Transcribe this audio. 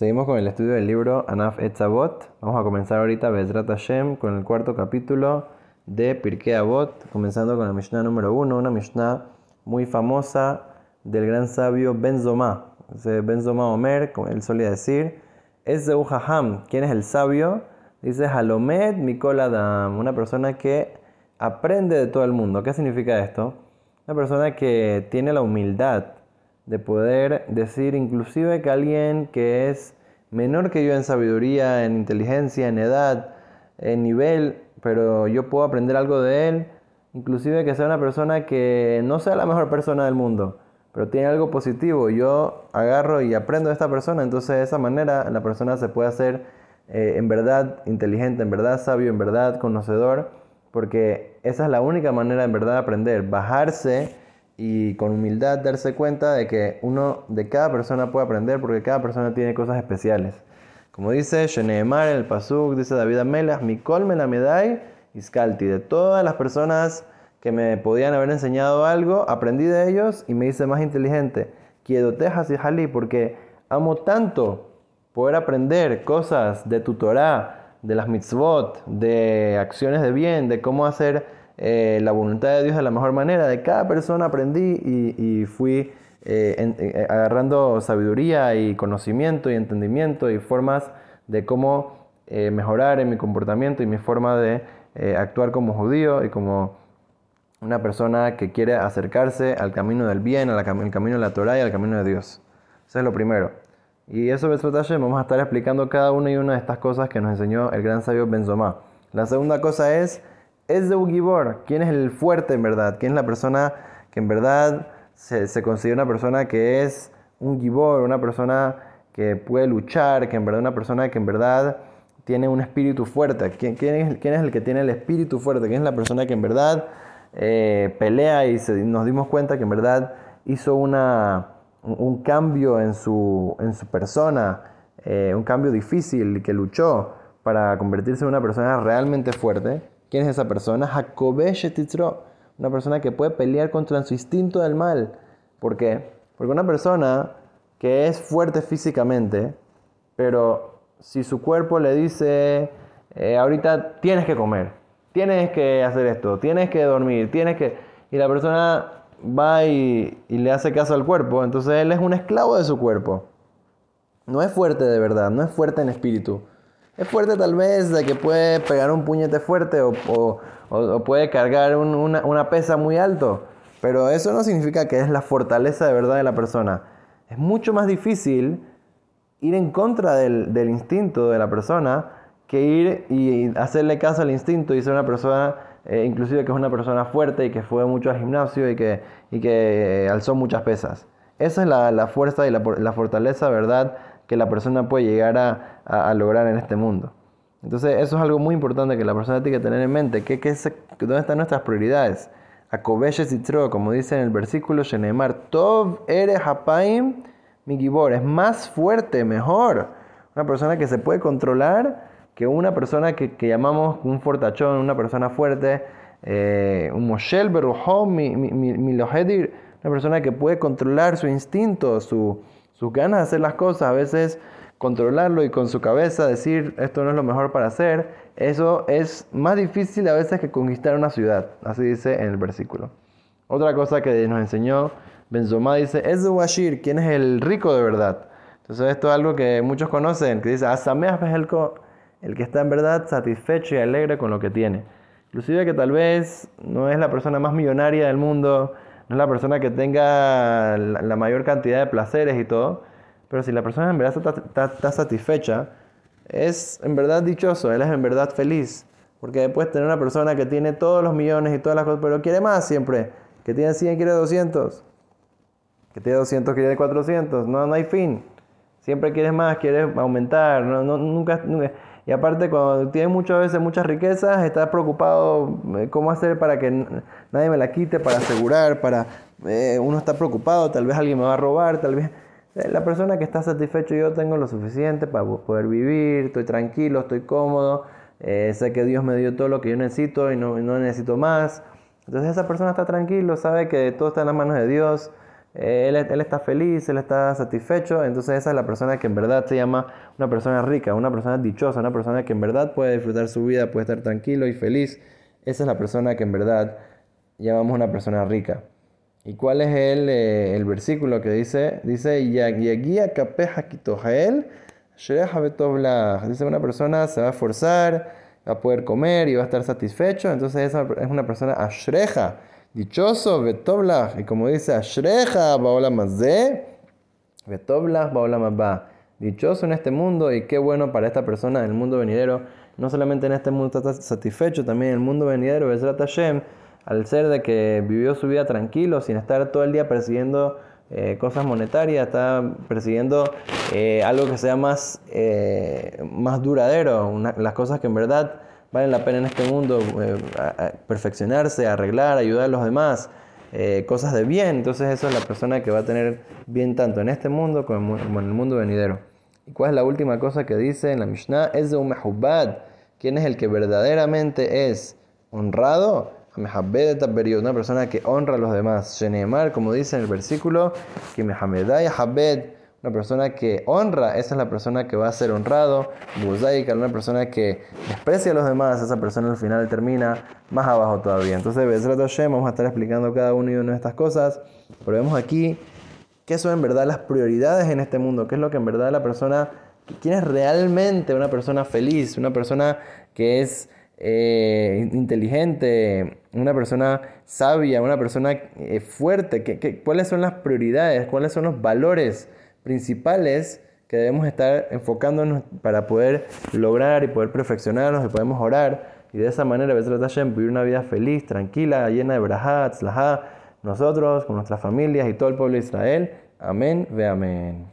Seguimos con el estudio del libro Anaf Etzavot. Vamos a comenzar ahorita Bezrat Hashem con el cuarto capítulo de Pirkei Avot, comenzando con la Mishnah número uno, una Mishnah muy famosa del gran sabio Ben Zoma. Ben Zoma Omer, como él solía decir, es de Haham. ¿Quién es el sabio? Dice Halomed Mikol Adam, una persona que aprende de todo el mundo. ¿Qué significa esto? Una persona que tiene la humildad de poder decir inclusive que alguien que es menor que yo en sabiduría, en inteligencia, en edad, en nivel, pero yo puedo aprender algo de él, inclusive que sea una persona que no sea la mejor persona del mundo, pero tiene algo positivo, yo agarro y aprendo de esta persona, entonces de esa manera la persona se puede hacer eh, en verdad inteligente, en verdad sabio, en verdad conocedor, porque esa es la única manera en verdad de aprender, bajarse y con humildad darse cuenta de que uno de cada persona puede aprender porque cada persona tiene cosas especiales. Como dice Sheneemar, el Pasuk, dice David Amelas, Mikol Melamedai Iskalti. De todas las personas que me podían haber enseñado algo, aprendí de ellos y me hice más inteligente. Quiedotejas y Jali, porque amo tanto poder aprender cosas de tu de las mitzvot, de acciones de bien, de cómo hacer eh, la voluntad de Dios de la mejor manera. De cada persona aprendí y, fui eh, eh, agarrando sabiduría y conocimiento y entendimiento y formas de cómo mejorar en mi comportamiento y mi forma de actuar como judío y como una persona que quiere acercarse al camino del bien, al camino de la Torah y al camino de Dios. Eso es lo primero. Y eso, vamos a estar explicando cada una y una de estas cosas que nos enseñó el gran sabio Benzomá. La segunda cosa es es de gibor. ¿Quién es el fuerte en verdad? ¿Quién es la persona que en verdad se, considera una persona que es un gibor, una persona que puede luchar, que en verdad una persona que en verdad tiene un espíritu fuerte? ¿Quién, es, quién es, el que tiene el espíritu fuerte? ¿Quién es la persona que en verdad eh, pelea y nos dimos cuenta que en verdad hizo una, un cambio en su, en su persona, eh, un cambio difícil, que luchó para convertirse en una persona realmente fuerte? ¿Quién es esa persona? Jacobe Shetitzro, una persona que puede pelear contra su instinto del mal. ¿Por qué? Porque una persona que es fuerte físicamente, pero si su cuerpo le dice, eh, ahorita tienes que comer, tienes que hacer esto, tienes que dormir, tienes que... Y la persona va y le hace caso al cuerpo, entonces él es un esclavo de su cuerpo. No es fuerte de verdad, no es fuerte en espíritu. Es fuerte tal vez de que puede pegar un puñete fuerte o, o, puede cargar una, pesa muy alto. Pero eso no significa que es la fortaleza de verdad de la persona. Es mucho más difícil ir en contra del, instinto de la persona que ir y hacerle caso al instinto y ser una persona, eh, inclusive que es una persona fuerte y que fue mucho al gimnasio y que, y que alzó muchas pesas. Esa es la, la fuerza y la, la fortaleza, ¿verdad? Que la persona puede llegar a, lograr en este mundo. Entonces eso es algo muy importante que la persona tiene que tener en mente, que, que dónde están nuestras prioridades. y Tro, como dice en el versículo Shenemar, Tov ere hapaim mi gibor, es más fuerte, mejor. Una persona que se puede controlar que una persona que, llamamos un fortachón, una persona fuerte, eh, un Moshel Beruhom, mi, mi, mi, una persona que puede controlar su instinto, su, sus ganas de hacer las cosas, a veces controlarlo y con su cabeza decir esto no es lo mejor para hacer, eso es más difícil a veces que conquistar una ciudad, así dice en el versículo. Otra cosa que nos enseñó Benzomá dice, es Washir, ¿quién es el rico de verdad? Entonces esto es algo que muchos conocen, que dice, el que está en verdad satisfecho y alegre con lo que tiene. Inclusive que tal vez no es la persona más millonaria del mundo, no es la persona que tenga la mayor cantidad de placeres y todo, pero si la persona en verdad está, satisfecha, es en verdad dichoso, él es en verdad feliz. Porque después tener una persona que tiene todos los millones y todas las cosas, pero quiere más siempre, que tiene 100 quiere 200, que tiene 200 quiere 400, no, no hay fin. Siempre quieres más, quieres aumentar, no, nunca, nunca y aparte, cuando tienes muchas veces muchas riquezas, estás preocupado eh, cómo hacer para que nadie me la quite, para asegurar, para... Eh, uno está preocupado, tal vez alguien me va a robar, tal vez... Eh, la persona que está satisfecho, yo tengo lo suficiente para poder vivir, estoy tranquilo, estoy cómodo, sé que Dios me dio todo lo que yo necesito y no, no necesito más. Entonces esa persona está tranquilo, sabe que todo está en las manos de Dios, eh, él, está feliz, él está satisfecho, entonces esa es la persona que en verdad se llama una persona rica, una persona dichosa, una persona que en verdad puede disfrutar su vida, puede estar tranquilo y feliz. Esa es la persona que en verdad llamamos una persona rica. ¿Y cuál es el, eh, versículo que dice? Dice, Yagia kapeja kitojael, Dice, una persona se va a esforzar, va a poder comer y va a estar satisfecho, entonces esa es una persona ashreja Dichoso, Betoblach. Y como dice, Ashreja, Baola Mazé, Betoblach, Baola ba Dichoso en este mundo y qué bueno para esta persona en el mundo venidero. No solamente en este mundo está satisfecho, también en el mundo venidero, Besrat Hashem, al ser de que vivió su vida tranquilo, sin estar todo el día persiguiendo eh, cosas monetarias, está persiguiendo eh, algo que sea más, eh, más duradero, las cosas que en verdad valen la pena en este mundo eh, perfeccionarse, arreglar, ayudar a los demás, eh, cosas de bien. Entonces eso es la persona que va a tener bien tanto en este mundo como en el mundo venidero. ¿Y cuál es la última cosa que dice en la Mishnah? Es de un mehubad. ¿Quién es el que verdaderamente es honrado? Una persona que honra a los demás. Shenemar, como dice en el versículo, que Mehamedai una persona que honra, esa es la persona que va a ser honrado. Buzaika, una persona que desprecia a los demás, esa persona al final termina más abajo todavía. Entonces, vamos a estar explicando cada una y una de estas cosas. Pero vemos aquí qué son en verdad las prioridades en este mundo, qué es lo que en verdad la persona, quién es realmente una persona feliz, una persona que es eh, inteligente, una persona sabia, una persona eh, fuerte, cuáles son las prioridades, cuáles son los valores principales que debemos estar enfocándonos para poder lograr y poder perfeccionarnos y podemos orar y de esa manera vivir una vida feliz, tranquila, llena de brahat, nosotros, con nuestras familias y todo el pueblo de Israel. Amén, ve amén.